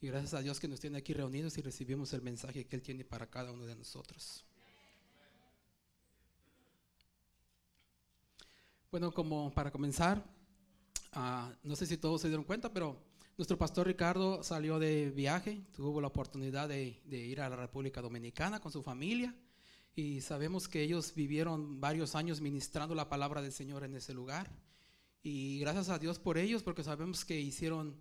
Y gracias a Dios que nos tiene aquí reunidos y recibimos el mensaje que Él tiene para cada uno de nosotros. Bueno, como para comenzar, ah, no sé si todos se dieron cuenta, pero nuestro pastor Ricardo salió de viaje, tuvo la oportunidad de, de ir a la República Dominicana con su familia y sabemos que ellos vivieron varios años ministrando la palabra del Señor en ese lugar. Y gracias a Dios por ellos, porque sabemos que hicieron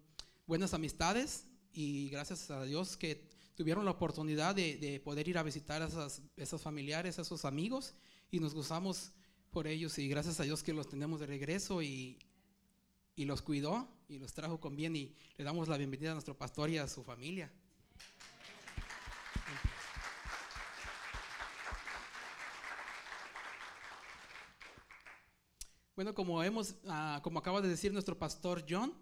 buenas amistades y gracias a Dios que tuvieron la oportunidad de, poder ir a visitar a esos familiares, a esos amigos y nos gozamos por ellos y gracias a Dios que los tenemos de regreso y, y los cuidó y los trajo con bien y le damos la bienvenida a nuestro pastor y a su familia. Bueno, como hemos, ah, como acaba de decir nuestro pastor John,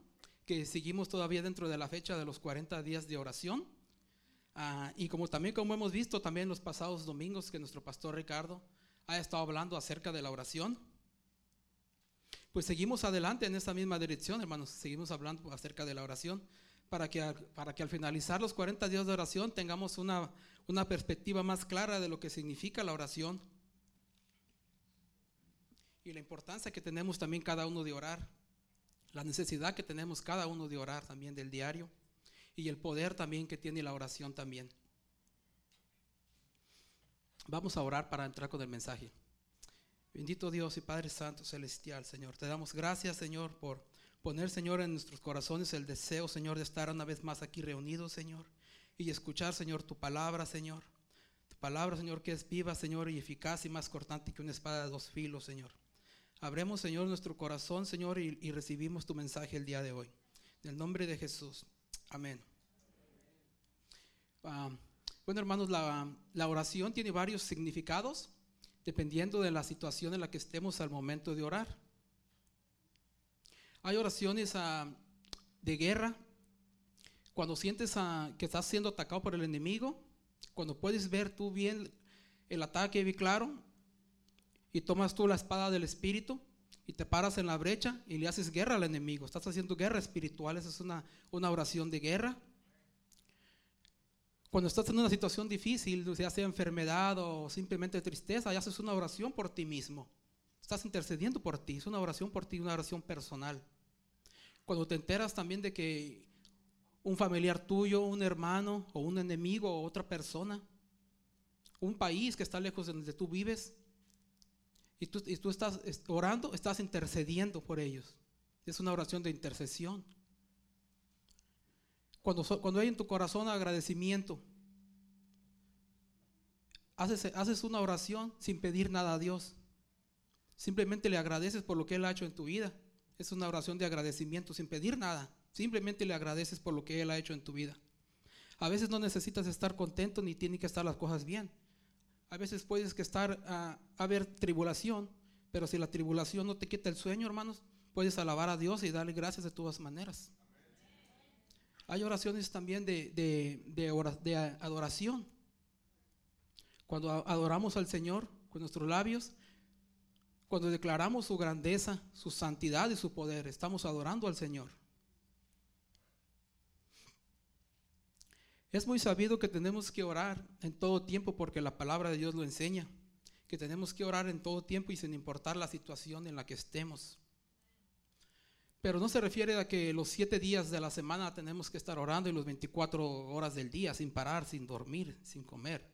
que seguimos todavía dentro de la fecha de los 40 días de oración. Ah, y como también como hemos visto también los pasados domingos que nuestro pastor Ricardo ha estado hablando acerca de la oración, pues seguimos adelante en esta misma dirección, hermanos. Seguimos hablando acerca de la oración para que, para que al finalizar los 40 días de oración tengamos una, una perspectiva más clara de lo que significa la oración y la importancia que tenemos también cada uno de orar, la necesidad que tenemos cada uno de orar también del diario y el poder también que tiene la oración también. Vamos a orar para entrar con el mensaje. Bendito Dios y Padre Santo Celestial, Señor. Te damos gracias, Señor, por poner, Señor, en nuestros corazones el deseo, Señor, de estar una vez más aquí reunidos, Señor, y escuchar, Señor, tu palabra, Señor. Tu palabra, Señor, que es viva, Señor, y eficaz y más cortante que una espada de dos filos, Señor. Abremos, Señor, nuestro corazón, Señor, y, recibimos tu mensaje el día de hoy. En el nombre de Jesús. Amén. Ah, bueno, hermanos, la, oración tiene varios significados dependiendo de la situación en la que estemos al momento de orar. Hay oraciones ah, de guerra, cuando sientes ah, que estás siendo atacado por el enemigo, cuando puedes ver tú bien el ataque bien claro, y tomas tú la espada del Espíritu y te paras en la brecha y le haces guerra al enemigo. Estás haciendo guerra espiritual, es una, una oración de guerra. Cuando estás en una situación difícil, ya sea enfermedad o simplemente tristeza, ya haces una oración por ti mismo. Estás intercediendo por ti, es una oración por ti, una oración personal. Cuando te enteras también de que un familiar tuyo, un hermano o un enemigo o otra persona, un país que está lejos de donde tú vives, y tú, estás orando, estás intercediendo por ellos. Es una oración de intercesión. Cuando, cuando hay en tu corazón agradecimiento, haces, haces una oración sin pedir nada a Dios. Simplemente le agradeces por lo que Él ha hecho en tu vida. Es una oración de agradecimiento sin pedir nada. Simplemente le agradeces por lo que Él ha hecho en tu vida. A veces no necesitas estar contento ni tienen que estar las cosas bien. A veces puedes que estar a, haber tribulación, pero si la tribulación no te quita el sueño, hermanos, puedes alabar a Dios y darle gracias de todas maneras. Hay oraciones también de, de, adoración. Cuando adoramos al Señor con nuestros labios, cuando declaramos su grandeza, su santidad y su poder, estamos adorando al Señor. Es muy sabido que tenemos que orar en todo tiempo porque la palabra de Dios lo enseña, que tenemos que orar en todo tiempo y sin importar la situación en la que estemos. Pero no se refiere a que los siete días de la semana tenemos que estar orando y los 24 horas del día sin parar, sin dormir, sin comer.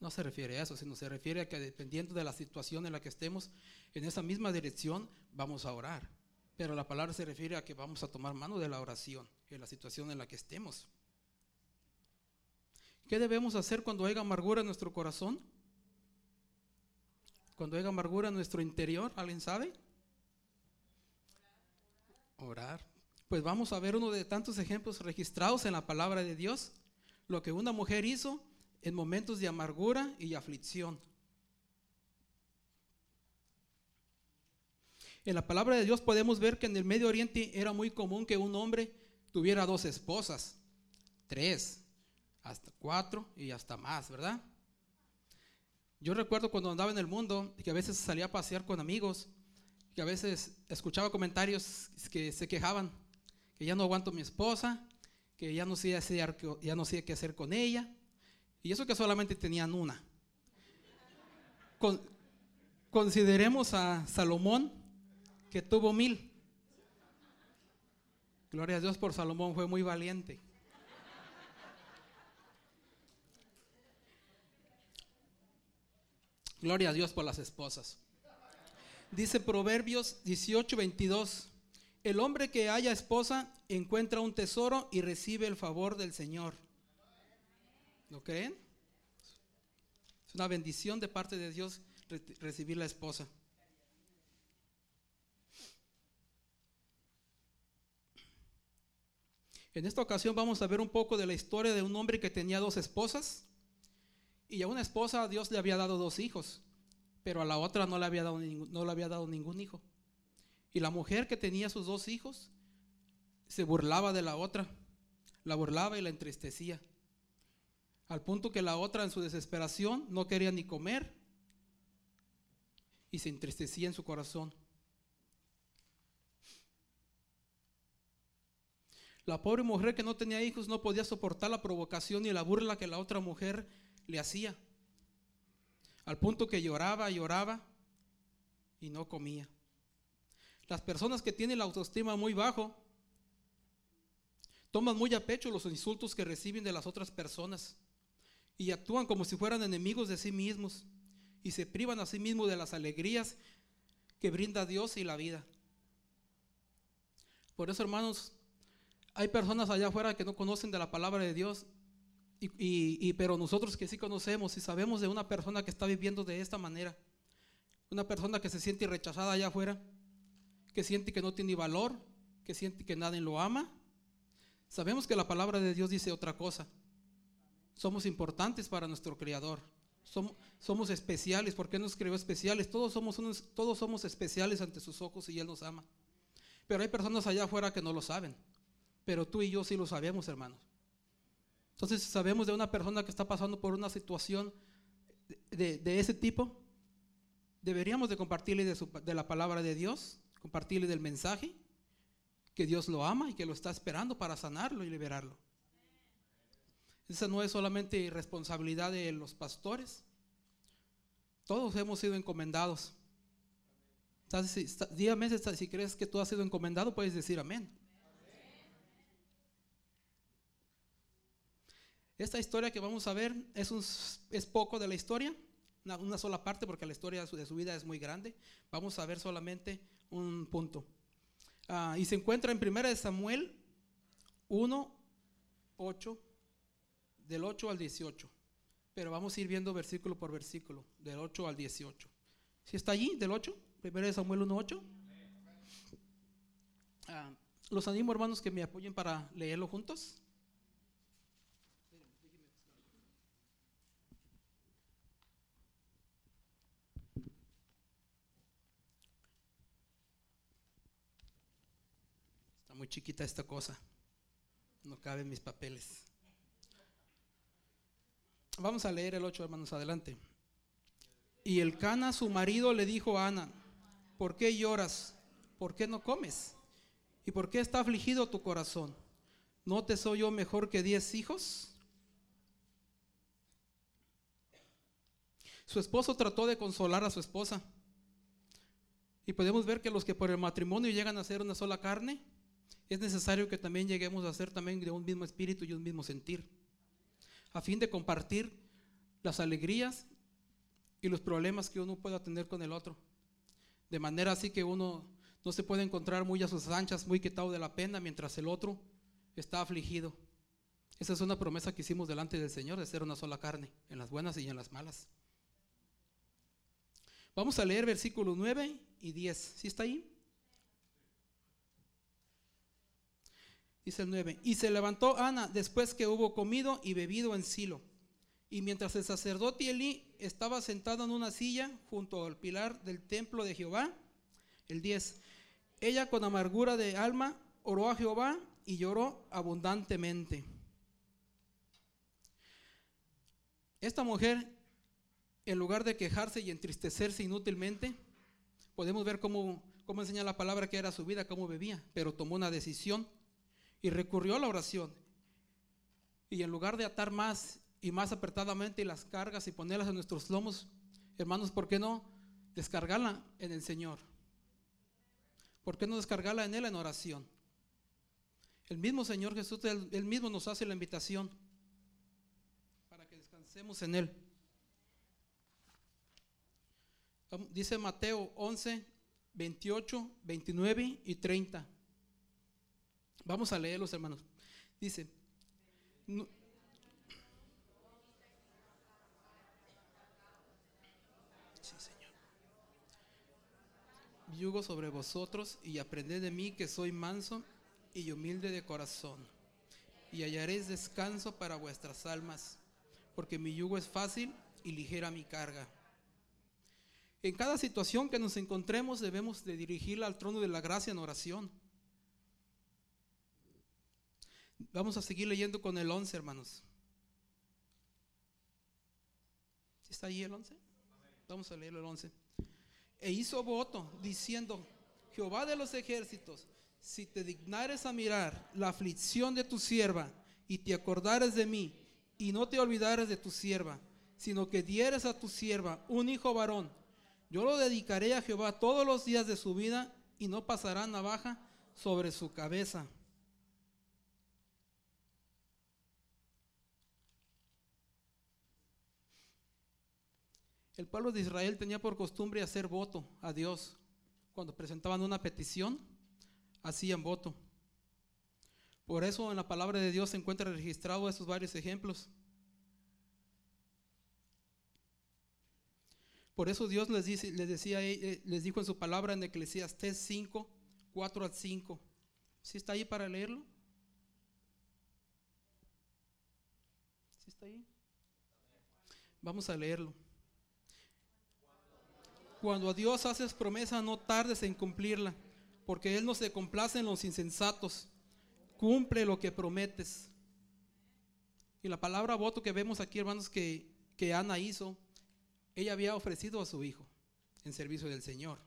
No se refiere a eso, sino se refiere a que dependiendo de la situación en la que estemos, en esa misma dirección vamos a orar. Pero la palabra se refiere a que vamos a tomar mano de la oración en la situación en la que estemos. ¿Qué debemos hacer cuando haya amargura en nuestro corazón? Cuando haya amargura en nuestro interior, ¿alguien sabe? Orar. Pues vamos a ver uno de tantos ejemplos registrados en la palabra de Dios, lo que una mujer hizo en momentos de amargura y aflicción. En la palabra de Dios podemos ver que en el Medio Oriente era muy común que un hombre tuviera dos esposas, tres, hasta cuatro y hasta más, ¿verdad? Yo recuerdo cuando andaba en el mundo que a veces salía a pasear con amigos, que a veces escuchaba comentarios que se quejaban, que ya no aguanto mi esposa, que ya no sabía qué hacer con ella. Y eso que solamente tenían una. consideremos a Salomón, que tuvo mil. Gloria a Dios por Salomón, fue muy valiente. Gloria a Dios por las esposas. Dice Proverbios 18, 22. El hombre que haya esposa encuentra un tesoro y recibe el favor del Señor. ¿Lo creen? Es una bendición de parte de Dios recibir la esposa. En esta ocasión vamos a ver un poco de la historia de un hombre que tenía dos esposas. Y a una esposa Dios le había dado dos hijos, pero a la otra no le había dado, no le había dado ningún hijo. Y la mujer que tenía sus dos hijos se burlaba de la otra, la burlaba y la entristecía. Al punto que la otra en su desesperación no quería ni comer y se entristecía en su corazón. La pobre mujer que no tenía hijos no podía soportar la provocación y la burla que la otra mujer le hacía. Al punto que lloraba, lloraba y no comía. Las personas que tienen la autoestima muy bajo toman muy a pecho los insultos que reciben de las otras personas y actúan como si fueran enemigos de sí mismos y se privan a sí mismos de las alegrías que brinda Dios y la vida. Por eso, hermanos, hay personas allá afuera que no conocen de la palabra de Dios y, pero nosotros que sí conocemos y sabemos de una persona que está viviendo de esta manera, una persona que se siente rechazada allá afuera, que siente que no tiene valor, que siente que nadie lo ama, sabemos que la palabra de Dios dice otra cosa. Somos importantes para nuestro Creador. Somos, especiales. ¿Por qué nos creó especiales? Todos somos, todos somos especiales ante sus ojos y Él nos ama. Pero hay personas allá afuera que no lo saben. Pero tú y yo sí lo sabemos, hermanos. Entonces, sabemos de una persona que está pasando por una situación de, ese tipo, deberíamos de compartirle de, la palabra de Dios, compartirle del mensaje, que Dios lo ama y que lo está esperando para sanarlo y liberarlo. Esa no es solamente responsabilidad de los Todos hemos sido encomendados. Dígame si crees que tú has sido encomendado, puedes decir amén. Esta historia que vamos a ver es, es poco de la historia, una, sola parte, porque la historia de su, vida es muy grande. Vamos a ver solamente un punto. Ah, y se encuentra en 1 Samuel 1, 8, del 8 al 18. Pero vamos a ir viendo versículo por versículo, del 8 al 18. ¿Si está allí, del 8? 1 Samuel 1, 8. Ah, los animo, hermanos, que me apoyen para leerlo juntos. Muy chiquita esta cosa. No caben mis papeles. Vamos a leer el 8, hermanos, adelante. Y el Cana, su marido, le dijo a Ana, ¿por qué lloras? ¿Por qué no comes? ¿Y por qué está afligido tu corazón? ¿No te soy yo mejor que diez hijos? Su esposo trató de consolar a su esposa. Y podemos ver que los que por el matrimonio llegan a ser una sola carne, es necesario que también lleguemos a ser también de un mismo espíritu y un mismo sentir, a fin de compartir las alegrías y los problemas que uno pueda tener con el otro. De manera así que uno no se puede encontrar muy a sus anchas, muy quitado de la pena, mientras el otro está afligido. Esa es una promesa que hicimos delante del Señor de ser una sola carne, en las buenas y en las malas. Vamos a leer versículos 9 y 10. ¿Sí está ahí? Dice el 9. Y se levantó Ana después que hubo comido y bebido en Silo. Y mientras el sacerdote Elí estaba sentado en una silla junto al pilar del templo de Jehová, el 10. Ella con amargura de alma oró a Jehová y lloró abundantemente. Esta mujer, en lugar de quejarse y entristecerse inútilmente, podemos ver cómo, cómo enseña la palabra que era su vida, cómo bebía, pero tomó una decisión y recurrió a la oración Y en lugar de atar más y más apretadamente las cargas y ponerlas en nuestros lomos, hermanos, ¿por qué no descargarla en el Señor? ¿Por qué no descargarla en Él en oración? El mismo Señor Jesús, Él, mismo nos hace la invitación para que descansemos en Él. Dice Mateo 11, 28, 29 y 30. Vamos a leerlos, hermanos. Dice, yugo sobre vosotros y aprended de mí que soy manso y humilde de corazón, y hallaréis descanso para vuestras almas, porque mi yugo es fácil y ligera mi carga. En cada situación que nos encontremos debemos de dirigirla al trono de la gracia en oración. Vamos a seguir leyendo con el 11, hermanos. ¿Está ahí el 11? Vamos a leer el 11 e hizo voto diciendo, Jehová de los ejércitos, si te dignares a mirar la aflicción de tu sierva y te acordares de mí y no te olvidares de tu sierva, sino que dieres a tu sierva un hijo varón, yo lo dedicaré a Jehová todos los días de su vida y no pasará navaja sobre su cabeza. El pueblo de Israel tenía por costumbre hacer voto a Dios. Cuando presentaban una petición, hacían voto. Por eso en la palabra de Dios se encuentra registrado esos varios ejemplos. Por eso Dios les, dice, les, decía, eh, les dijo en su palabra en Eclesiastés 5, 4 al 5. ¿Sí está ahí para leerlo? ¿Sí está ahí? Vamos a leerlo. Cuando a Dios haces promesa, no tardes en cumplirla, porque Él no se complace en los insensatos. Cumple lo que prometes. Y la palabra voto que vemos aquí, hermanos, que, que Ana hizo, ella había ofrecido a su hijo en servicio del Señor.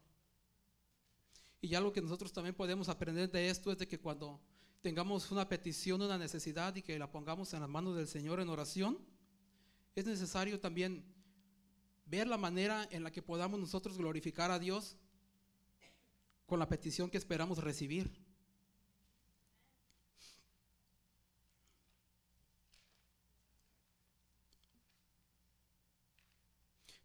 Y ya lo que nosotros también podemos aprender de esto es de que cuando tengamos una petición, una necesidad y que la pongamos en las manos del Señor en oración, es necesario también ver la manera en la que podamos nosotros glorificar a Dios con la petición que esperamos recibir.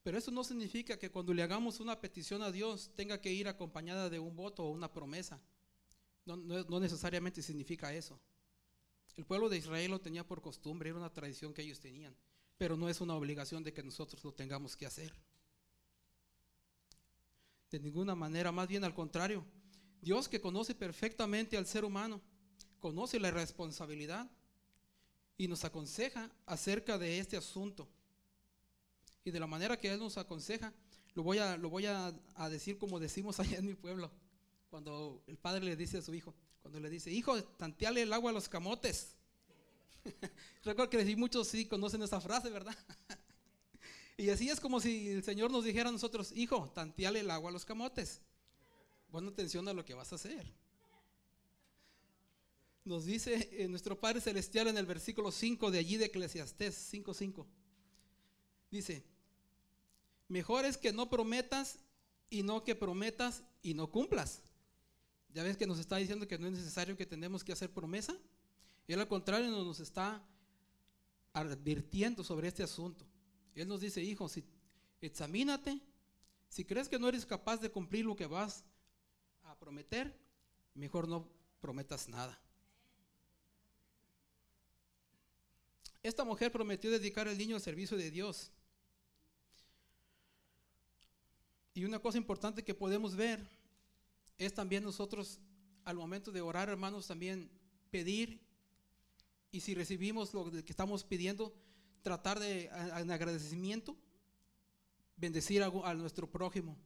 Pero eso no significa que cuando le hagamos una petición a Dios tenga que ir acompañada de un voto o una promesa. No, necesariamente significa eso. El pueblo de Israel lo tenía por costumbre, era una tradición que ellos tenían pero no es una obligación de que nosotros lo tengamos que hacer. De ninguna manera, más bien al contrario. Dios que conoce perfectamente al ser humano, conoce la responsabilidad y nos aconseja acerca de este asunto. Y de la manera que Él nos aconseja, lo voy a, lo voy a, decir como decimos allá en mi pueblo, cuando el padre le dice a su hijo, cuando le dice, hijo, tanteale el agua a los camotes. Recuerdo que muchos sí conocen esa frase, ¿verdad? y así es como si el Señor nos dijera a nosotros, hijo, tanteale el agua a los camotes. Pon atención a lo que vas a hacer. Nos dice eh, nuestro Padre Celestial en el versículo 5 de allí de Eclesiastés 5.5. Dice, mejor es que no prometas y no que prometas y no cumplas. Ya ves que nos está diciendo que no es necesario que tenemos que hacer promesa. Él al contrario nos está advirtiendo sobre este asunto. Él nos dice, hijo, si examínate, si crees que no eres capaz de cumplir lo que vas a prometer, mejor no prometas nada. Esta mujer prometió dedicar el niño al servicio de Dios. Y una cosa importante que podemos ver es también nosotros al momento de orar, hermanos, también pedir y si recibimos lo que estamos pidiendo, tratar de, en agradecimiento, bendecir a, nuestro prójimo.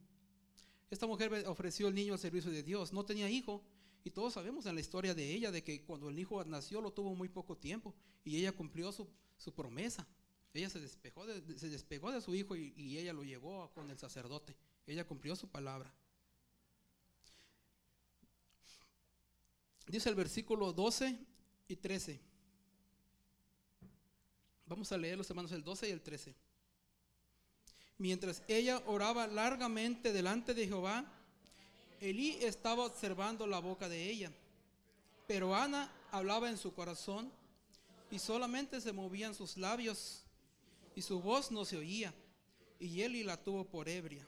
Esta mujer ofreció el niño al servicio de Dios, no tenía hijo, y todos sabemos en la historia de ella de que cuando el hijo nació lo tuvo muy poco tiempo y ella cumplió su, promesa. Ella se despegó de, se despegó de su hijo y, y, ella lo llevó con el sacerdote. Ella cumplió su palabra. Dice el versículo 12 y 13. Vamos a leer los hermanos el 12 y el 13. Mientras ella oraba largamente delante de Jehová, Elí estaba observando la boca de ella. Pero Ana hablaba en su corazón y solamente se movían sus labios y su voz no se oía. Y Eli la tuvo por ebria.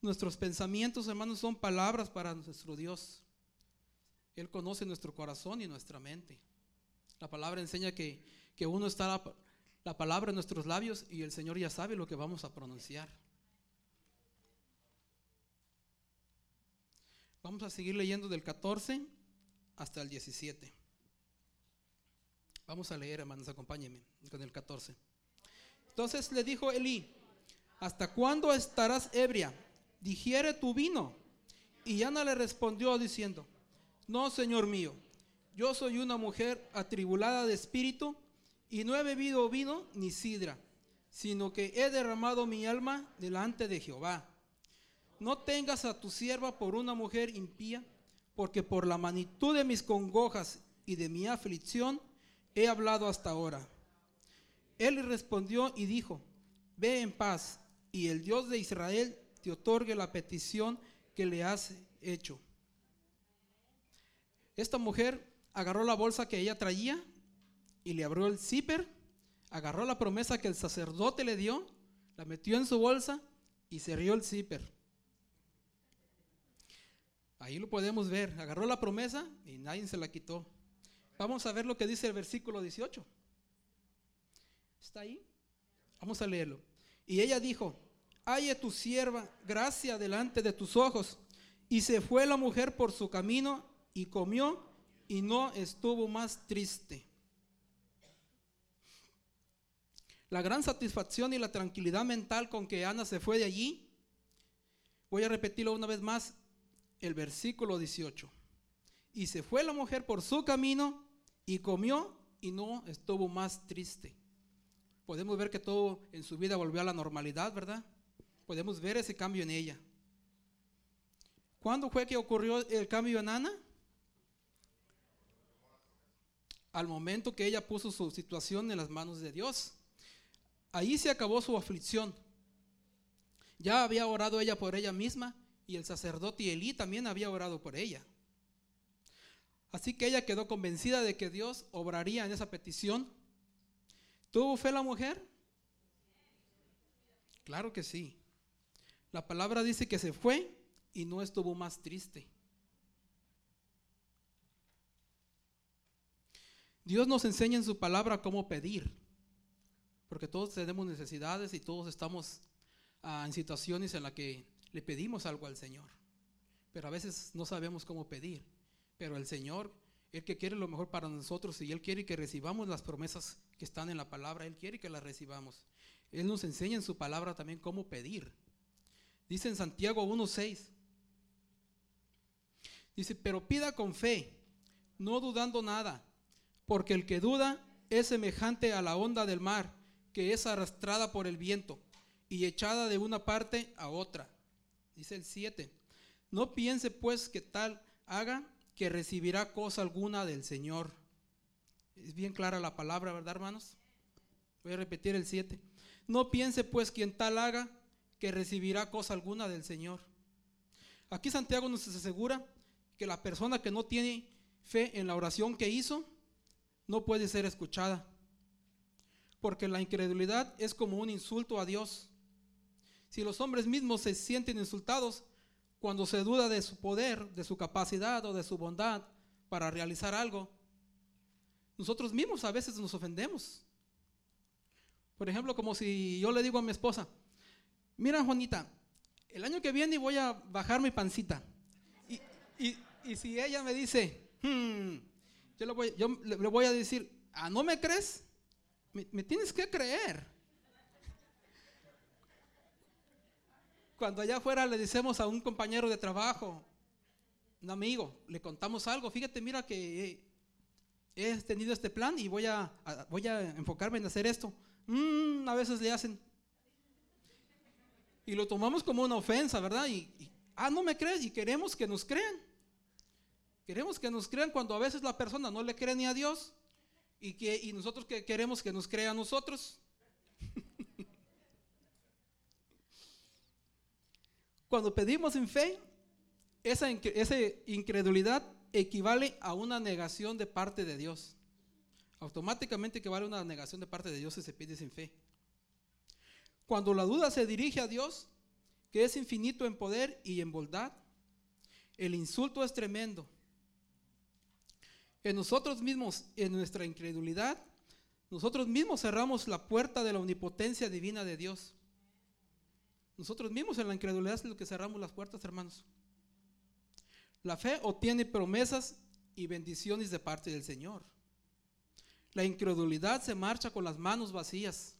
Nuestros pensamientos, hermanos, son palabras para nuestro Dios. Él conoce nuestro corazón y nuestra mente. La palabra enseña que, uno está la, la palabra en nuestros labios y el Señor ya sabe lo que vamos a pronunciar. Vamos a seguir leyendo del 14 hasta el 17. Vamos a leer, hermanos, acompáñenme con el 14. Entonces le dijo Elí, ¿hasta cuándo estarás ebria? Digiere tu vino. Y Ana le respondió diciendo, no, Señor mío, yo soy una mujer atribulada de espíritu y no he bebido vino ni sidra, sino que he derramado mi alma delante de Jehová. No tengas a tu sierva por una mujer impía, porque por la magnitud de mis congojas y de mi aflicción he hablado hasta ahora. Él respondió y dijo, ve en paz, y el Dios de Israel te otorgue la petición que le has hecho. Esta mujer agarró la bolsa que ella traía y le abrió el zipper, agarró la promesa que el sacerdote le dio, la metió en su bolsa y cerró el zipper. Ahí lo podemos ver, agarró la promesa y nadie se la quitó. Vamos a ver lo que dice el versículo 18. ¿Está ahí? Vamos a leerlo. Y ella dijo, halle tu sierva gracia delante de tus ojos. Y se fue la mujer por su camino y comió y no estuvo más triste. La gran satisfacción y la tranquilidad mental con que Ana se fue de allí, voy a repetirlo una vez más, el versículo 18. Y se fue la mujer por su camino y comió y no estuvo más triste. Podemos ver que todo en su vida volvió a la normalidad, ¿verdad? Podemos ver ese cambio en ella. ¿Cuándo fue que ocurrió el cambio en Ana? Al momento que ella puso su situación en las manos de Dios. Ahí se acabó su aflicción. Ya había orado ella por ella misma y el sacerdote Elí también había orado por ella. Así que ella quedó convencida de que Dios obraría en esa petición. ¿Tuvo fe la mujer? Claro que sí. La palabra dice que se fue y no estuvo más triste. Dios nos enseña en su palabra cómo pedir, porque todos tenemos necesidades y todos estamos ah, en situaciones en las que le pedimos algo al Señor, pero a veces no sabemos cómo pedir, pero el Señor, el que quiere lo mejor para nosotros y Él quiere que recibamos las promesas que están en la palabra, Él quiere que las recibamos. Él nos enseña en su palabra también cómo pedir. Dice en Santiago 1.6, dice, pero pida con fe, no dudando nada porque el que duda es semejante a la onda del mar, que es arrastrada por el viento y echada de una parte a otra. Dice el 7. No piense pues que tal haga que recibirá cosa alguna del Señor. Es bien clara la palabra, ¿verdad, hermanos? Voy a repetir el 7. No piense pues quien tal haga que recibirá cosa alguna del Señor. Aquí Santiago nos asegura que la persona que no tiene fe en la oración que hizo, no puede ser escuchada. Porque la incredulidad es como un insulto a Dios. Si los hombres mismos se sienten insultados cuando se duda de su poder, de su capacidad o de su bondad para realizar algo, nosotros mismos a veces nos ofendemos. Por ejemplo, como si yo le digo a mi esposa, mira Juanita, el año que viene voy a bajar mi pancita. Y, si ella me dice, hmm, yo le voy, yo le voy a decir, ah, ¿no me crees? Me, tienes que creer. Cuando allá afuera le decimos a un compañero de trabajo, un amigo, le contamos algo, fíjate, mira que he, tenido este plan y voy a, voy a enfocarme en hacer esto. Mm, a veces le hacen. Y lo tomamos como una ofensa, ¿verdad? y, ah, no me crees y queremos que nos crean. Queremos que nos crean cuando a veces la persona no le cree ni a Dios ¿Y, que, y nosotros que queremos que nos crea a nosotros? Cuando pedimos en fe, esa, esa incredulidad equivale a una negación de parte de Dios. Automáticamente equivale a una negación de parte de Dios si se pide sin fe. Cuando la duda se dirige a Dios, que es infinito en poder y en bondad, el insulto es tremendo. En nosotros mismos, en nuestra incredulidad, nosotros mismos cerramos la puerta de la omnipotencia divina de Dios. Nosotros mismos en la incredulidad es lo que cerramos las puertas, hermanos. La fe obtiene promesas y bendiciones de parte del Señor. La incredulidad se marcha con las manos vacías.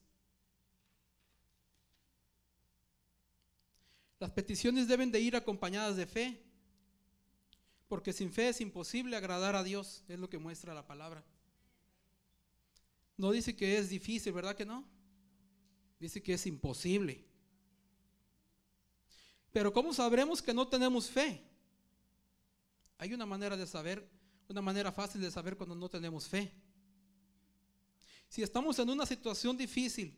Las peticiones deben de ir acompañadas de fe, porque sin fe es imposible agradar a Dios, es lo que muestra la palabra. No dice que es difícil, ¿verdad que no? Dice que es imposible. Pero ¿cómo sabremos que no tenemos fe? Hay una manera de saber, una manera fácil de saber cuando no tenemos fe. Si estamos en una situación difícil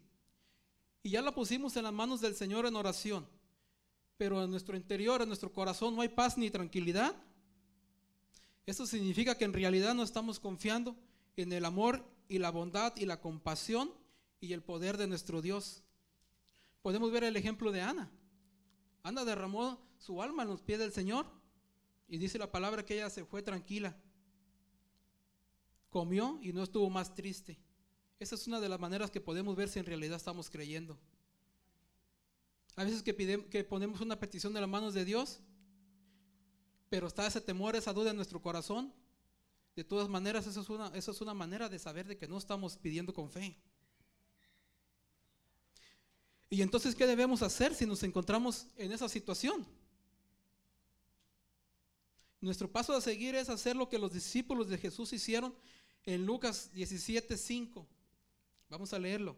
y ya la pusimos en las manos del Señor en oración, pero en nuestro interior, en nuestro corazón no hay paz ni tranquilidad, eso significa que en realidad no estamos confiando en el amor y la bondad y la compasión y el poder de nuestro Dios. Podemos ver el ejemplo de Ana. Ana derramó su alma en los pies del Señor y dice la palabra que ella se fue tranquila. Comió y no estuvo más triste. Esa es una de las maneras que podemos ver si en realidad estamos creyendo. A veces que, que ponemos una petición de las manos de Dios, pero está ese temor, esa duda en nuestro corazón. De todas maneras, eso es una, eso es una manera de saber de que no estamos pidiendo con fe. Y entonces, ¿qué debemos hacer si nos encontramos en esa situación? Nuestro paso a seguir es hacer lo que los discípulos de Jesús hicieron en Lucas 17:5. Vamos a leerlo.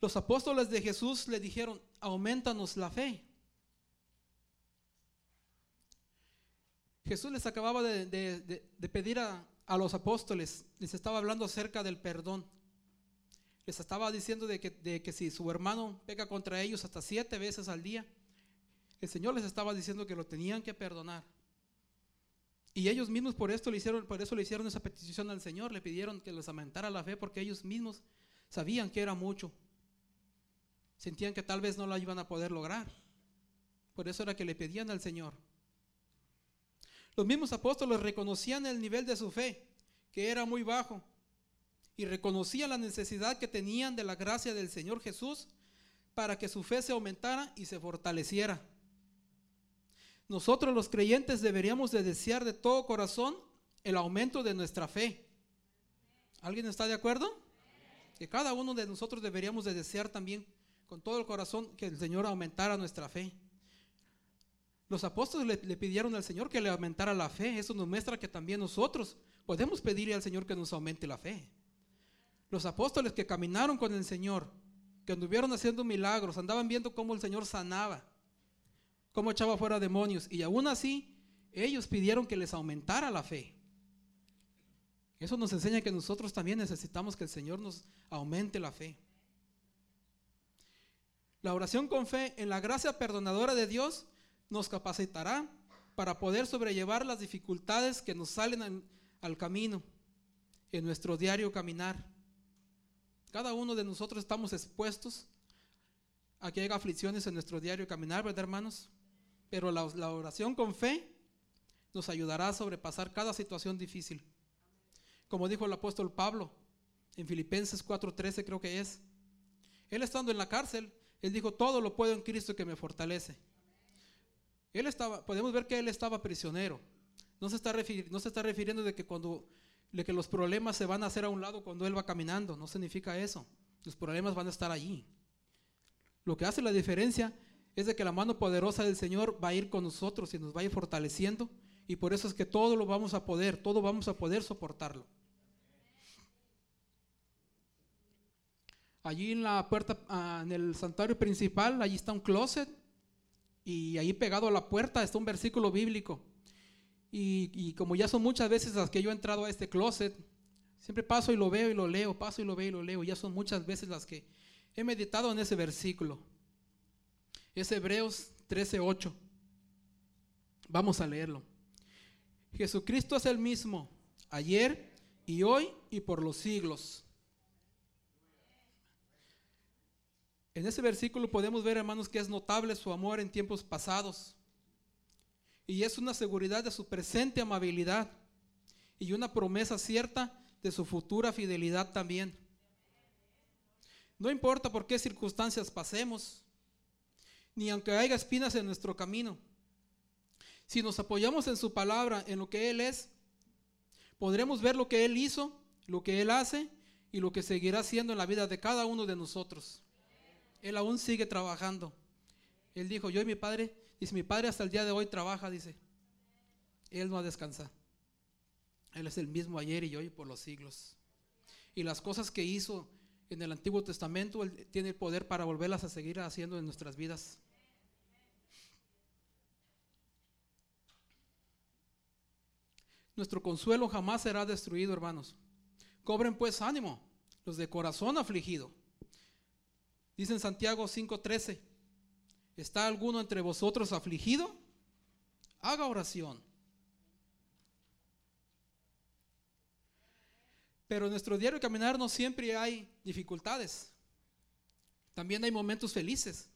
Los apóstoles de Jesús le dijeron, aumentanos la fe. Jesús les acababa de, pedir a, a, los apóstoles, les estaba hablando acerca del perdón les estaba diciendo de que, si su hermano peca contra ellos hasta siete veces al día, el Señor les estaba diciendo que lo tenían que perdonar. Y ellos mismos por esto le hicieron, por eso le hicieron esa petición al Señor, le pidieron que les aumentara la fe porque ellos mismos sabían que era mucho. Sentían que tal vez no lo iban a poder lograr. Por eso era que le pedían al Señor. Los mismos apóstoles reconocían el nivel de su fe, que era muy bajo, y reconocían la necesidad que tenían de la gracia del Señor Jesús para que su fe se aumentara y se fortaleciera. Nosotros los creyentes deberíamos de desear de todo corazón el aumento de nuestra fe. ¿Alguien está de acuerdo? Que cada uno de nosotros deberíamos de desear también con todo el corazón que el Señor aumentara nuestra fe. Los apóstoles le, pidieron al Señor que le aumentara la fe. Eso nos muestra que también nosotros podemos pedirle al Señor que nos aumente la fe. Los apóstoles que caminaron con el Señor, que anduvieron haciendo milagros, andaban viendo cómo el Señor sanaba, cómo echaba fuera demonios, y aún así ellos pidieron que les aumentara la fe. Eso nos enseña que nosotros también necesitamos que el Señor nos aumente la fe. La oración con fe en la gracia perdonadora de Dios nos capacitará para poder sobrellevar las dificultades que nos salen al camino en nuestro diario caminar. Cada uno de nosotros estamos expuestos a que haya aflicciones en nuestro diario caminar, ¿verdad, hermanos? Pero la, oración con fe nos ayudará a sobrepasar cada situación difícil. Como dijo el apóstol Pablo en Filipenses 4:13 creo que es. Él estando en la cárcel, él dijo, todo lo puedo en Cristo que me fortalece. Él estaba, podemos ver que él estaba prisionero. No se está, no se está refiriendo de que cuando de que los problemas se van a hacer a un lado cuando Él va caminando. No significa eso. Los problemas van a estar allí. Lo que hace la diferencia es de que la mano poderosa del Señor va a ir con nosotros y nos va a ir fortaleciendo. Y por eso es que todo lo vamos a poder, todo vamos a poder soportarlo. Allí en la puerta, ah, en el santuario principal, allí está un closet. Y ahí pegado a la puerta está un versículo bíblico. Y, como ya son muchas veces las que yo he entrado a este closet, Siempre paso y lo veo y lo leo, paso y lo veo y lo leo. Ya son muchas veces las que he meditado en ese versículo. Es Hebreos 13:8. Vamos a leerlo. Jesucristo es el mismo ayer y hoy y por los siglos. En ese versículo podemos ver, hermanos, que es notable su amor en tiempos pasados. Y es una seguridad de su presente amabilidad y una promesa cierta de su futura fidelidad también. No importa por qué circunstancias pasemos, ni aunque haya espinas en nuestro camino. Si nos apoyamos en su palabra, en lo que Él es, podremos ver lo que Él hizo, lo que Él hace y lo que seguirá haciendo en la vida de cada uno de nosotros. Él aún sigue trabajando. Él dijo, yo y mi padre, dice, mi padre hasta el día de hoy trabaja, dice. Él no ha descansado. Él es el mismo ayer y hoy por los siglos. Y las cosas que hizo en el Antiguo Testamento, Él tiene el poder para volverlas a seguir haciendo en nuestras vidas. Nuestro consuelo jamás será destruido, hermanos. Cobren pues ánimo, los de corazón afligido. Dice en Santiago 5:13, ¿está alguno entre vosotros afligido? Haga oración. Pero en nuestro diario caminar no siempre hay dificultades. También hay momentos felices.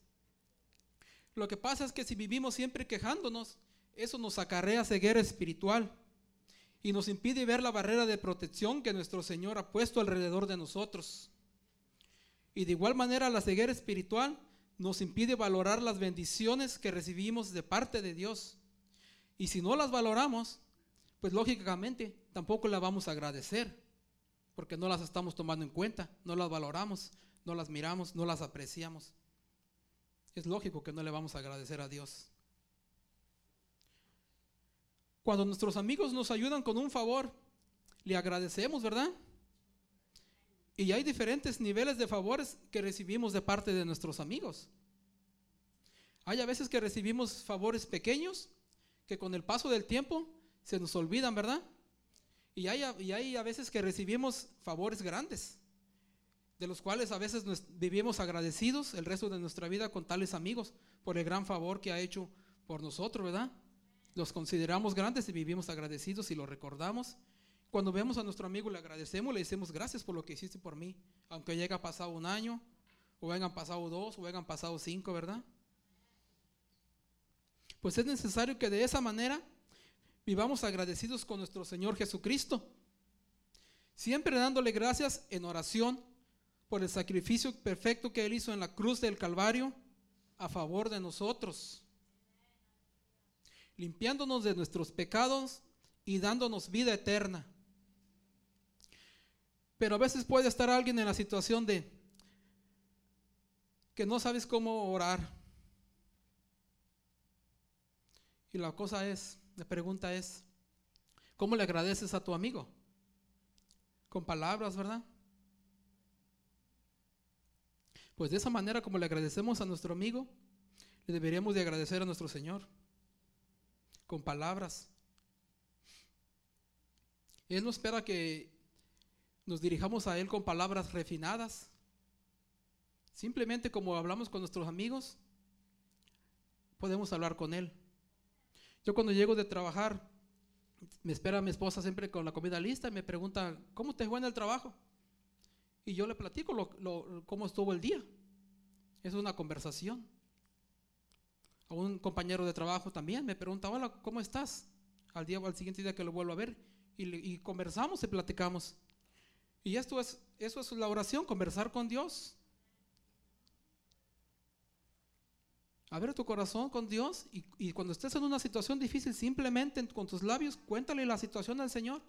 Lo que pasa es que si vivimos siempre quejándonos, eso nos acarrea ceguera espiritual y nos impide ver la barrera de protección que nuestro Señor ha puesto alrededor de nosotros. Y de igual manera la ceguera espiritual nos impide valorar las bendiciones que recibimos de parte de Dios. Y si no las valoramos, pues lógicamente tampoco la vamos a agradecer, porque no las estamos tomando en cuenta, no las valoramos, no las miramos, no las apreciamos. Es lógico que no le vamos a agradecer a Dios. Cuando nuestros amigos nos ayudan con un favor, le agradecemos, ¿verdad? Y hay diferentes niveles de favores que recibimos de parte de nuestros amigos. Hay a veces que recibimos favores pequeños que con el paso del tiempo se nos olvidan, ¿verdad? Y hay, y hay a veces que recibimos favores grandes, de los cuales a veces vivimos agradecidos el resto de nuestra vida con tales amigos por el gran favor que ha hecho por nosotros, ¿verdad? los consideramos grandes y vivimos agradecidos y lo recordamos. Cuando vemos a nuestro amigo le agradecemos, le decimos gracias por lo que hiciste por mí, aunque haya pasado un año, o hayan pasado dos, o hayan pasado cinco, ¿verdad? Pues es necesario que de esa manera vivamos agradecidos con nuestro Señor Jesucristo, siempre dándole gracias en oración por el sacrificio perfecto que Él hizo en la cruz del Calvario a favor de nosotros limpiándonos de nuestros pecados y dándonos vida eterna. Pero a veces puede estar alguien en la situación de que no sabes cómo orar. Y la cosa es, la pregunta es, ¿cómo le agradeces a tu amigo? Con palabras, ¿verdad? Pues de esa manera como le agradecemos a nuestro amigo, le deberíamos de agradecer a nuestro Señor con palabras. Él no espera que nos dirijamos a Él con palabras refinadas. Simplemente como hablamos con nuestros amigos, podemos hablar con Él. Yo cuando llego de trabajar, me espera mi esposa siempre con la comida lista y me pregunta, ¿cómo te fue en el trabajo? Y yo le platico cómo estuvo el día. Es una conversación. A un compañero de trabajo también me pregunta, hola, ¿cómo estás? Al día al siguiente día que lo vuelvo a ver. Y, conversamos y platicamos. Y esto es, eso es la oración, conversar con Dios. Abre tu corazón con Dios y, y, cuando estés en una situación difícil, simplemente con tus labios cuéntale la situación al Señor.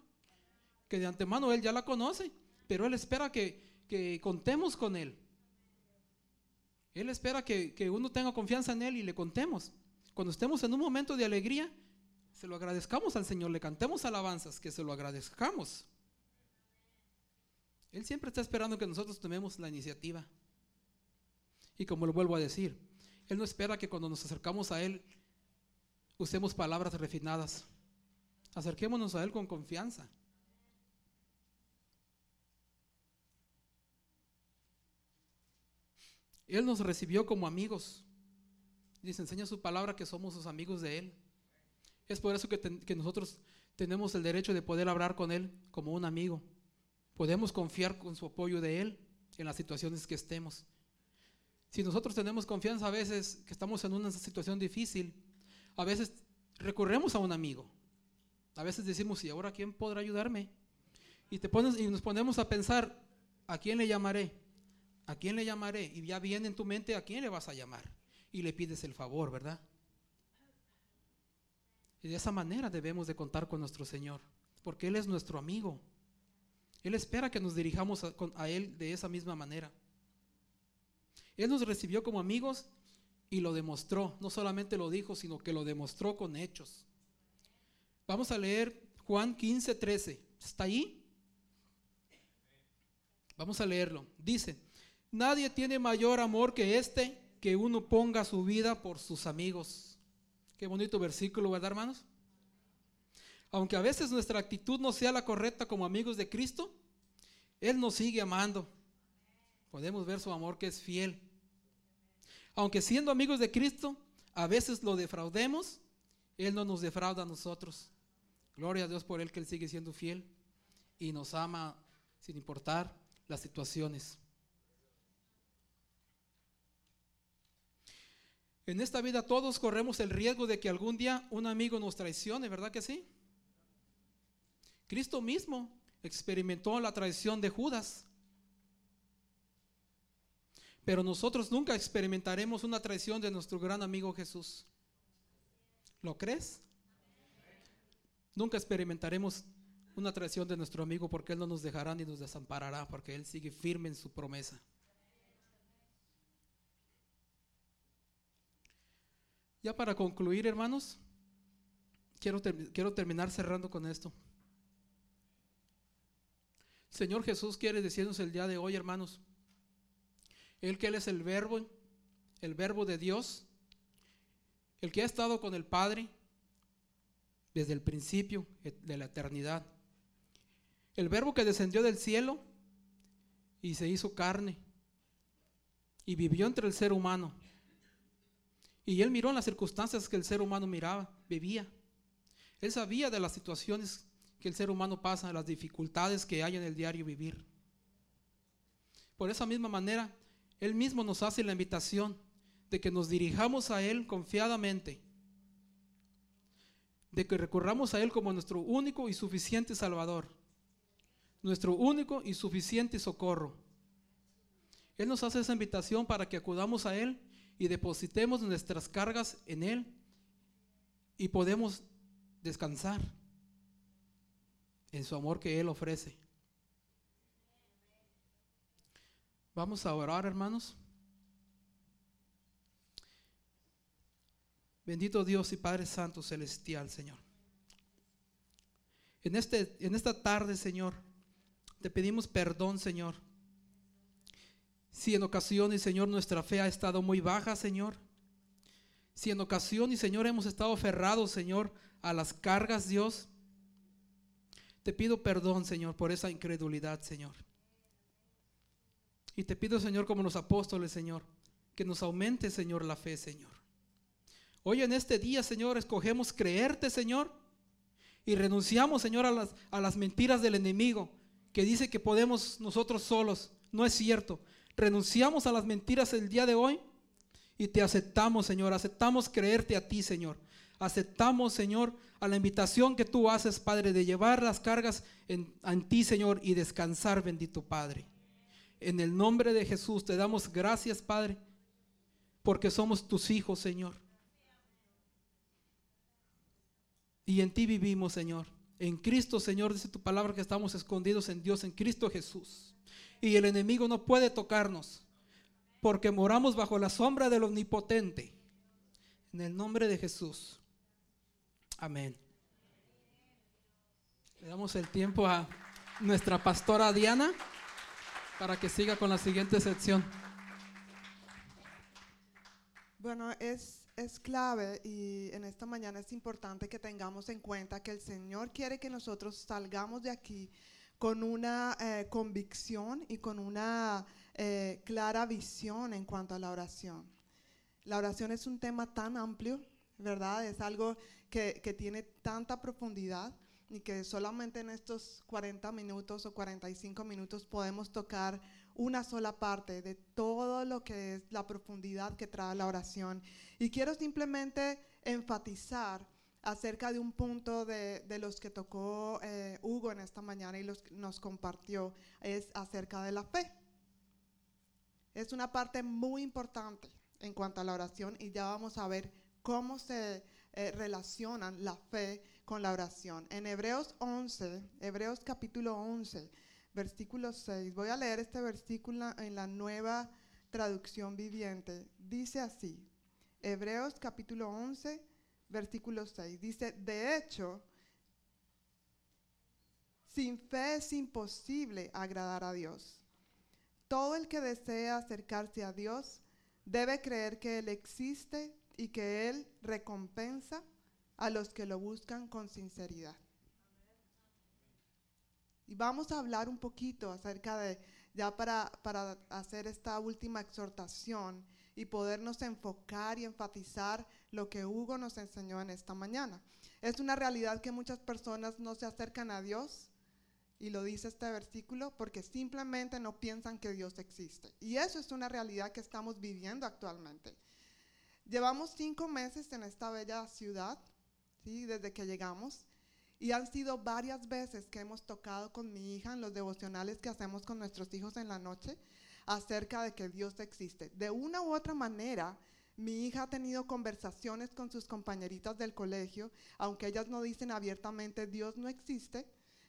Que de antemano Él ya la conoce, pero Él espera que, que contemos con Él. Él espera que, uno tenga confianza en Él y le contemos. Cuando estemos en un momento de alegría, se lo agradezcamos al Señor, le cantemos alabanzas, que se lo agradezcamos. Él siempre está esperando que nosotros tomemos la iniciativa. Y como lo vuelvo a decir, Él no espera que cuando nos acercamos a Él usemos palabras refinadas. Acerquémonos a Él con confianza. Él nos recibió como amigos. Dice, enseña su palabra que somos sus amigos de Él. Es por eso que nosotros tenemos el derecho de poder hablar con Él como un amigo. Podemos confiar con su apoyo de Él en las situaciones que estemos. Si nosotros tenemos confianza a veces que estamos en una situación difícil, a veces recurremos a un amigo. A veces decimos, ¿y ahora quién podrá ayudarme? Y, te pones, y nos ponemos a pensar, ¿a quién le llamaré? ¿A quién le llamaré? Y ya viene en tu mente, ¿a quién le vas a llamar? Y le pides el favor, ¿verdad? Y de esa manera debemos de contar con nuestro Señor, porque Él es nuestro amigo. Él espera que nos dirijamos a, a Él de esa misma manera. Él nos recibió como amigos y lo demostró. No solamente lo dijo, sino que lo demostró con hechos. Vamos a leer Juan 15, 13. ¿Está ahí? Vamos a leerlo. Dice, nadie tiene mayor amor que este, que uno ponga su vida por sus amigos. Qué bonito versículo, ¿verdad, hermanos? Aunque a veces nuestra actitud no sea la correcta como amigos de Cristo, Él nos sigue amando. Podemos ver su amor que es fiel. Aunque siendo amigos de Cristo, a veces lo defraudemos, Él no nos defrauda a nosotros. Gloria a Dios por Él que Él sigue siendo fiel y nos ama sin importar las situaciones. En esta vida todos corremos el riesgo de que algún día un amigo nos traicione, ¿verdad que sí? Cristo mismo experimentó la traición de Judas. Pero nosotros nunca experimentaremos una traición de nuestro gran amigo Jesús. ¿Lo crees? Nunca experimentaremos una traición de nuestro amigo porque Él no nos dejará ni nos desamparará, porque Él sigue firme en su promesa. Ya para concluir, hermanos, quiero, quiero terminar cerrando con esto. Señor Jesús quiere decirnos el día de hoy, hermanos, el que Él es el verbo, el verbo de Dios, el que ha estado con el Padre desde el principio de la eternidad. El verbo que descendió del cielo y se hizo carne y vivió entre el ser humano. Y él miró las circunstancias que el ser humano miraba, vivía. Él sabía de las situaciones que el ser humano pasa, las dificultades que hay en el diario vivir. Por esa misma manera, él mismo nos hace la invitación de que nos dirijamos a Él confiadamente, de que recurramos a Él como nuestro único y suficiente Salvador, nuestro único y suficiente socorro. Él nos hace esa invitación para que acudamos a Él y depositemos nuestras cargas en Él y podemos descansar en su amor que Él ofrece. Vamos a orar, hermanos. Bendito Dios y Padre Santo Celestial, Señor. En, este, en esta tarde, Señor, te pedimos perdón, Señor. Si en ocasiones, Señor, nuestra fe ha estado muy baja, Señor. Si en ocasiones, Señor, hemos estado aferrados, Señor, a las cargas, Dios. Te pido perdón, Señor, por esa incredulidad, Señor. Y te pido, Señor, como los apóstoles, Señor, que nos aumente, Señor, la fe, Señor. Hoy en este día, Señor, escogemos creerte, Señor, y renunciamos, Señor, a las, a las mentiras del enemigo, que dice que podemos nosotros solos. No es cierto. Renunciamos a las mentiras el día de hoy y te aceptamos, Señor. Aceptamos creerte a ti, Señor. Aceptamos, Señor, a la invitación que tú haces, Padre, de llevar las cargas en, en ti, Señor, y descansar, bendito Padre. En el nombre de Jesús te damos gracias, Padre, porque somos tus hijos, Señor. Y en ti vivimos, Señor. En Cristo, Señor, dice tu palabra que estamos escondidos en Dios, en Cristo Jesús. Y el enemigo no puede tocarnos, porque moramos bajo la sombra del Omnipotente. En el nombre de Jesús. Amén. Le damos el tiempo a nuestra pastora Diana para que siga con la siguiente sección. Bueno, es, es clave y en esta mañana es importante que tengamos en cuenta que el Señor quiere que nosotros salgamos de aquí con una eh, convicción y con una eh, clara visión en cuanto a la oración. La oración es un tema tan amplio, ¿verdad? Es algo que, que tiene tanta profundidad y que solamente en estos 40 minutos o 45 minutos podemos tocar una sola parte de todo lo que es la profundidad que trae la oración. Y quiero simplemente enfatizar acerca de un punto de, de los que tocó eh, Hugo en esta mañana y los, nos compartió, es acerca de la fe. Es una parte muy importante en cuanto a la oración y ya vamos a ver cómo se eh, relacionan la fe con la oración. En Hebreos 11, Hebreos capítulo 11, versículo 6, voy a leer este versículo en la nueva traducción viviente. Dice así, Hebreos capítulo 11, versículo 6, dice, de hecho, sin fe es imposible agradar a Dios. Todo el que desea acercarse a Dios debe creer que Él existe y que Él recompensa a los que lo buscan con sinceridad. Y vamos a hablar un poquito acerca de, ya para, para hacer esta última exhortación y podernos enfocar y enfatizar lo que Hugo nos enseñó en esta mañana. Es una realidad que muchas personas no se acercan a Dios, y lo dice este versículo, porque simplemente no piensan que Dios existe. Y eso es una realidad que estamos viviendo actualmente. Llevamos cinco meses en esta bella ciudad, ¿sí? desde que llegamos, y han sido varias veces que hemos tocado con mi hija en los devocionales que hacemos con nuestros hijos en la noche acerca de que Dios existe. De una u otra manera, mi hija ha tenido conversaciones con sus compañeritas del colegio, aunque ellas no dicen abiertamente Dios no existe,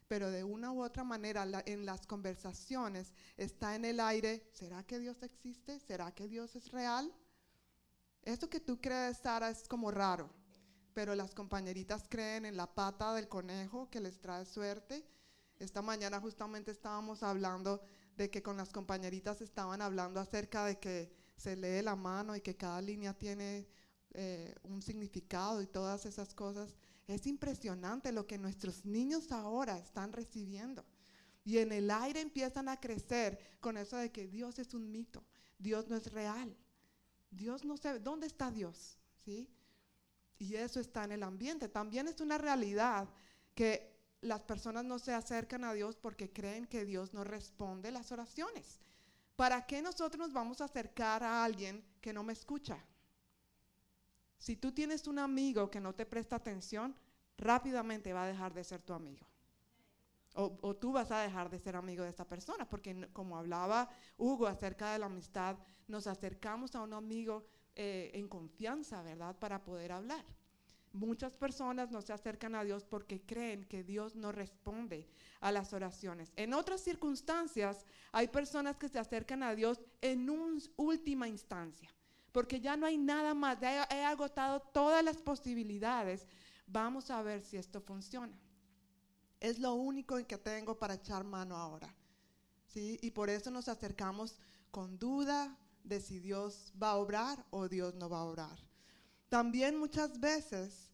pero de una u otra manera en las conversaciones está en el aire, ¿será que Dios existe? ¿Será que Dios es real? Esto que tú crees, Sara, es como raro, pero las compañeritas creen en la pata del conejo que les trae suerte. Esta mañana justamente estábamos hablando de que con las compañeritas estaban hablando acerca de que se lee la mano y que cada línea tiene eh, un significado y todas esas cosas. Es impresionante lo que nuestros niños ahora están recibiendo. Y en el aire empiezan a crecer con eso de que Dios es un mito, Dios no es real. Dios no sabe, ¿dónde está Dios? ¿Sí? Y eso está en el ambiente. También es una realidad que las personas no se acercan a Dios porque creen que Dios no responde las oraciones. ¿Para qué nosotros nos vamos a acercar a alguien que no me escucha? Si tú tienes un amigo que no te presta atención, rápidamente va a dejar de ser tu amigo. O, tú vas a dejar de ser amigo de esta persona, porque como hablaba Hugo acerca de la amistad, nos acercamos a un amigo eh, en confianza, ¿verdad? Para poder hablar. Muchas personas no se acercan a Dios porque creen que Dios no responde a las oraciones. En otras circunstancias, hay personas que se acercan a Dios en última instancia, porque ya no hay nada más, ya he agotado todas las posibilidades. Vamos a ver si esto funciona. Es lo único en que tengo para echar mano ahora. ¿sí? Y por eso nos acercamos con duda, de si Dios va a obrar o Dios no va a obrar. También muchas veces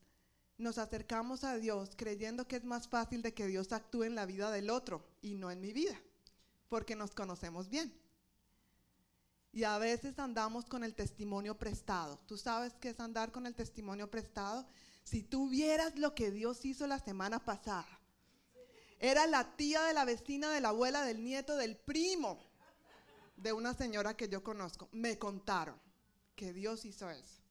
nos acercamos a Dios creyendo que es más fácil de que Dios actúe en la vida del otro y no en mi vida, porque nos conocemos bien. Y a veces andamos con el testimonio prestado. ¿Tú sabes qué es andar con el testimonio prestado? Si tú vieras lo que Dios hizo la semana pasada. Era la tía de la vecina, de la abuela, del nieto, del primo de una señora que yo conozco, me contaron que Dios hizo eso.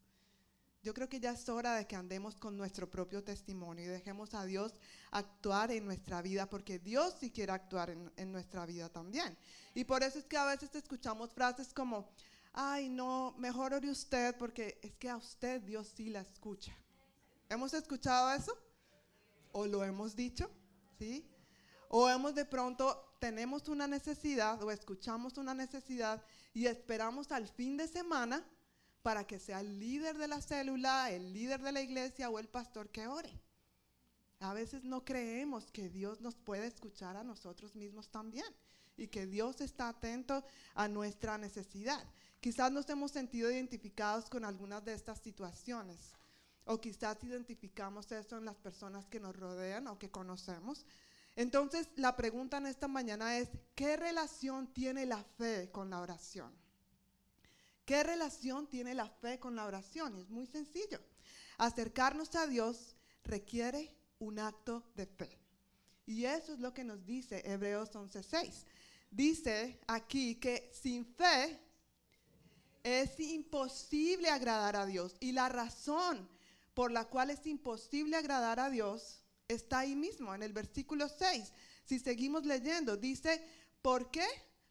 Yo creo que ya es hora de que andemos con nuestro propio testimonio y dejemos a Dios actuar en nuestra vida, porque Dios sí quiere actuar en, en nuestra vida también. Y por eso es que a veces escuchamos frases como, ay, no, mejor ore usted, porque es que a usted Dios sí la escucha. ¿Hemos escuchado eso? ¿O lo hemos dicho? ¿Sí? O hemos de pronto tenemos una necesidad o escuchamos una necesidad y esperamos al fin de semana para que sea el líder de la célula, el líder de la iglesia o el pastor que ore. A veces no creemos que Dios nos puede escuchar a nosotros mismos también y que Dios está atento a nuestra necesidad. Quizás nos hemos sentido identificados con algunas de estas situaciones o quizás identificamos eso en las personas que nos rodean o que conocemos Entonces, la pregunta en esta mañana es, ¿qué relación tiene la fe con la oración? ¿Qué relación tiene la fe con la oración? Y es muy sencillo. Acercarnos a Dios requiere un acto de fe. Y eso es lo que nos dice Hebreos 11:6. Dice aquí que sin fe es imposible agradar a Dios. Y la razón por la cual es imposible agradar a Dios está ahí mismo, en el versículo 6. Si seguimos leyendo, dice, ¿por qué?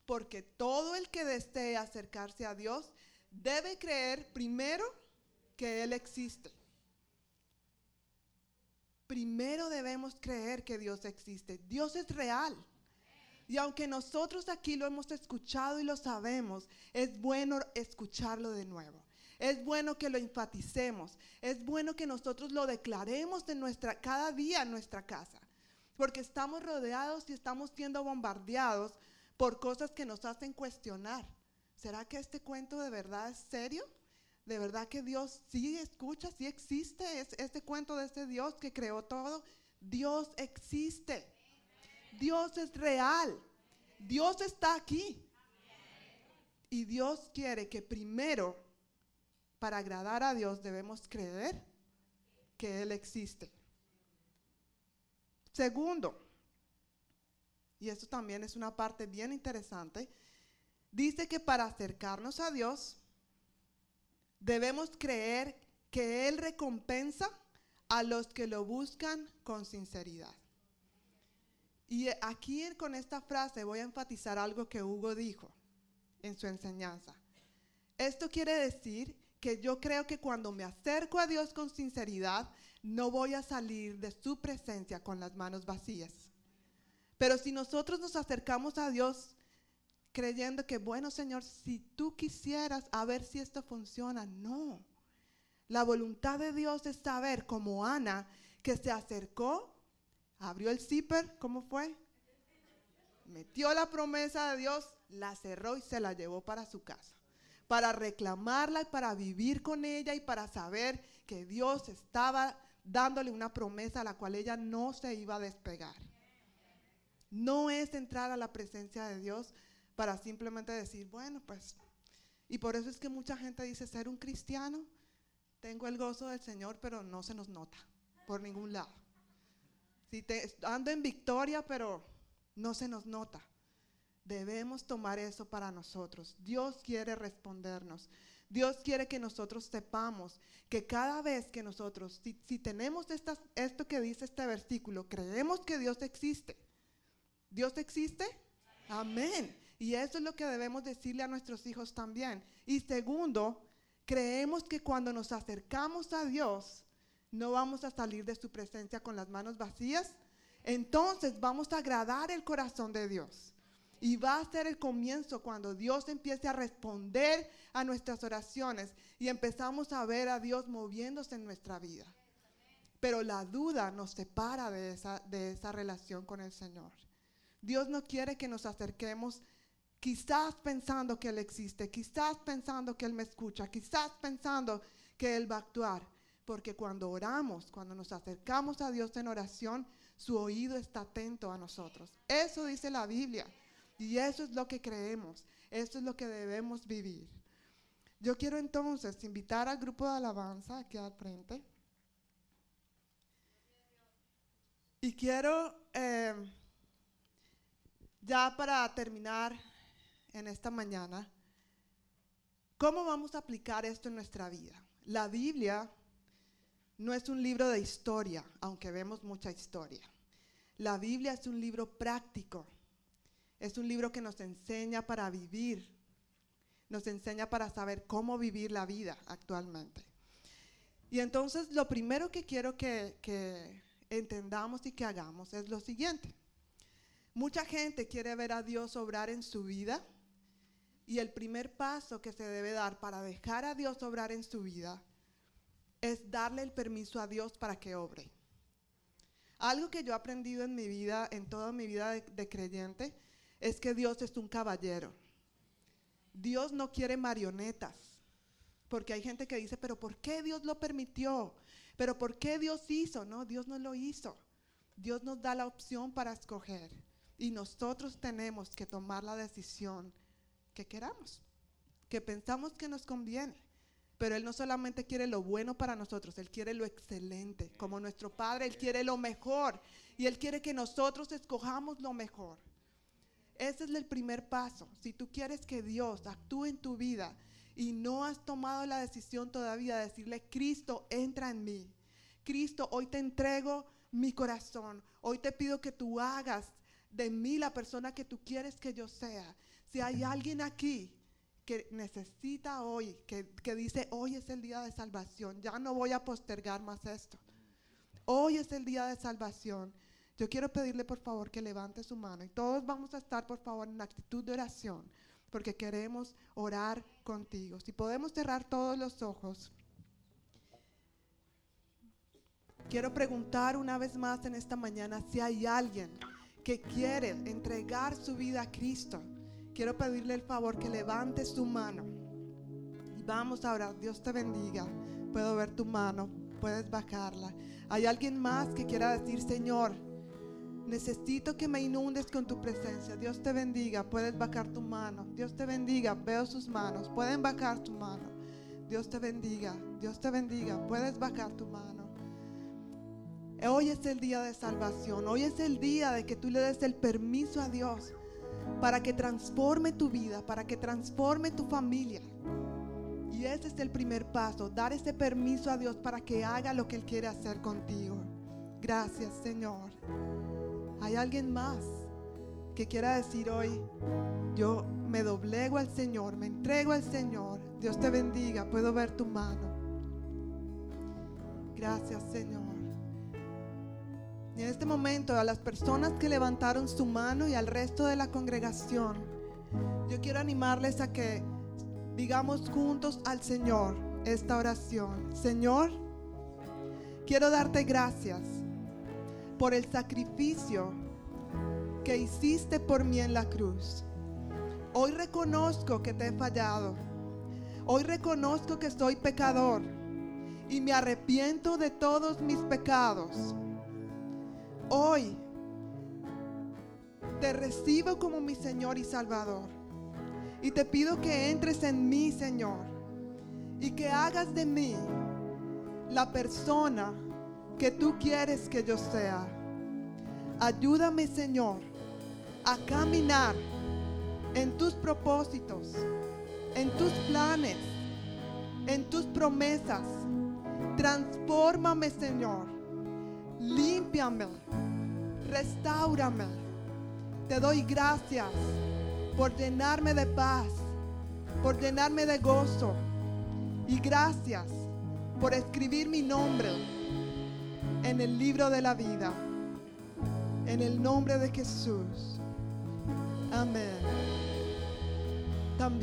Porque todo el que desee acercarse a Dios debe creer primero que Él existe. Primero debemos creer que Dios existe. Dios es real. Y aunque nosotros aquí lo hemos escuchado y lo sabemos, es bueno escucharlo de nuevo. Es bueno que lo enfaticemos. Es bueno que nosotros lo declaremos en nuestra, cada día en nuestra casa. Porque estamos rodeados y estamos siendo bombardeados por cosas que nos hacen cuestionar. ¿Será que este cuento de verdad es serio? ¿De verdad que Dios sí escucha, sí existe? ¿Es este cuento de ese Dios que creó todo? Dios existe. Dios es real. Dios está aquí. Y Dios quiere que primero, para agradar a Dios, debemos creer que Él existe. Segundo, y esto también es una parte bien interesante, dice que para acercarnos a Dios debemos creer que Él recompensa a los que lo buscan con sinceridad. Y aquí con esta frase voy a enfatizar algo que Hugo dijo en su enseñanza. Esto quiere decir que yo creo que cuando me acerco a Dios con sinceridad, no voy a salir de su presencia con las manos vacías. Pero si nosotros nos acercamos a Dios creyendo que, bueno, Señor, si tú quisieras a ver si esto funciona, no. La voluntad de Dios es saber, como Ana, que se acercó abrió el zipper, ¿cómo fue? Metió la promesa de Dios, la cerró y se la llevó para su casa, para reclamarla y para vivir con ella y para saber que Dios estaba dándole una promesa a la cual ella no se iba a despegar. No es entrar a la presencia de Dios para simplemente decir, bueno, pues, y por eso es que mucha gente dice, ser un cristiano, tengo el gozo del Señor, pero no se nos nota por ningún lado. Si ando en victoria, pero no se nos nota. Debemos tomar eso para nosotros. Dios quiere respondernos. Dios quiere que nosotros sepamos que cada vez que nosotros, si, tenemos esto que dice este versículo, creemos que Dios existe. ¿Dios existe? Amén. Y eso es lo que debemos decirle a nuestros hijos también. Y segundo, creemos que cuando nos acercamos a Dios, no vamos a salir de su presencia con las manos vacías, entonces vamos a agradar el corazón de Dios. Y va a ser el comienzo cuando Dios empiece a responder a nuestras oraciones y empezamos a ver a Dios moviéndose en nuestra vida. Pero la duda nos separa de esa, de esa relación con el Señor. Dios no quiere que nos acerquemos quizás pensando que Él existe, quizás pensando que Él me escucha, quizás pensando que Él va a actuar. Porque cuando oramos, cuando nos acercamos a Dios en oración, su oído está atento a nosotros. Eso dice la Biblia. Y eso es lo que creemos. Eso es lo que debemos vivir. Yo quiero entonces invitar al grupo de alabanza aquí al frente. Y quiero, eh, ya para terminar en esta mañana, ¿cómo vamos a aplicar esto en nuestra vida? La Biblia no es un libro de historia, aunque vemos mucha historia. La Biblia es un libro práctico. Es un libro que nos enseña para vivir. Nos enseña para saber cómo vivir la vida actualmente. Y entonces lo primero que quiero que, entendamos y que hagamos es lo siguiente. Mucha gente quiere ver a Dios obrar en su vida y el primer paso que se debe dar para dejar a Dios obrar en su vida es darle el permiso a Dios para que obre. Algo que yo he aprendido en mi vida, en toda mi vida de, creyente, es que Dios es un caballero. Dios no quiere marionetas. Porque hay gente que dice, pero ¿por qué Dios lo permitió? ¿Pero por qué Dios hizo? No, Dios no lo hizo. Dios nos da la opción para escoger y nosotros tenemos que tomar la decisión que queramos, que pensamos que nos conviene. Pero Él no solamente quiere lo bueno para nosotros, Él quiere lo excelente. Como nuestro Padre, Él quiere lo mejor. Y Él quiere que nosotros escojamos lo mejor. Ese es el primer paso. Si tú quieres que Dios actúe en tu vida y no has tomado la decisión todavía de decirle, Cristo, entra en mí. Cristo, hoy te entrego mi corazón. Hoy te pido que tú hagas de mí la persona que tú quieres que yo sea. Si hay alguien aquí que necesita hoy, que, que, dice, hoy es el día de salvación, ya no voy a postergar más esto. Hoy es el día de salvación. Yo quiero pedirle por favor que levante su mano y todos vamos a estar por favor en actitud de oración porque queremos orar contigo. Si podemos cerrar todos los ojos. Quiero preguntar una vez más en esta mañana si hay alguien que quiere entregar su vida a Cristo quiero pedirle el favor que levante su mano. Y vamos a orar. Dios te bendiga. Puedo ver tu mano. Puedes bajarla. Hay alguien más que quiera decir, Señor, necesito que me inundes con tu presencia. Dios te bendiga. Puedes bajar tu mano. Dios te bendiga. Veo sus manos. Pueden bajar tu mano. Dios te bendiga. Dios te bendiga. Puedes bajar tu mano. Hoy es el día de salvación. Hoy es el día de que tú le des el permiso a Dios para que transforme tu vida, para que transforme tu familia. Y ese es el primer paso, dar ese permiso a Dios para que haga lo que Él quiere hacer contigo. Gracias Señor. ¿Hay alguien más que quiera decir hoy, yo me doblego al Señor, me entrego al Señor? Dios te bendiga, puedo ver tu mano. Gracias Señor. Y en este momento a las personas que levantaron su mano y al resto de la congregación, yo quiero animarles a que digamos juntos al Señor esta oración. Señor, quiero darte gracias por el sacrificio que hiciste por mí en la cruz. Hoy reconozco que te he fallado. Hoy reconozco que soy pecador y me arrepiento de todos mis pecados hoy te recibo como mi Señor y Salvador. Y te pido que entres en mí, Señor, y que hagas de mí la persona que tú quieres que yo sea. Ayúdame, Señor, a caminar en tus propósitos, en tus planes, en tus promesas. Transfórmame, Señor límpiame, restaurame. Te doy gracias por llenarme de paz, por llenarme de gozo. Y gracias por escribir mi nombre en el libro de la vida. En el nombre de Jesús. Amén. También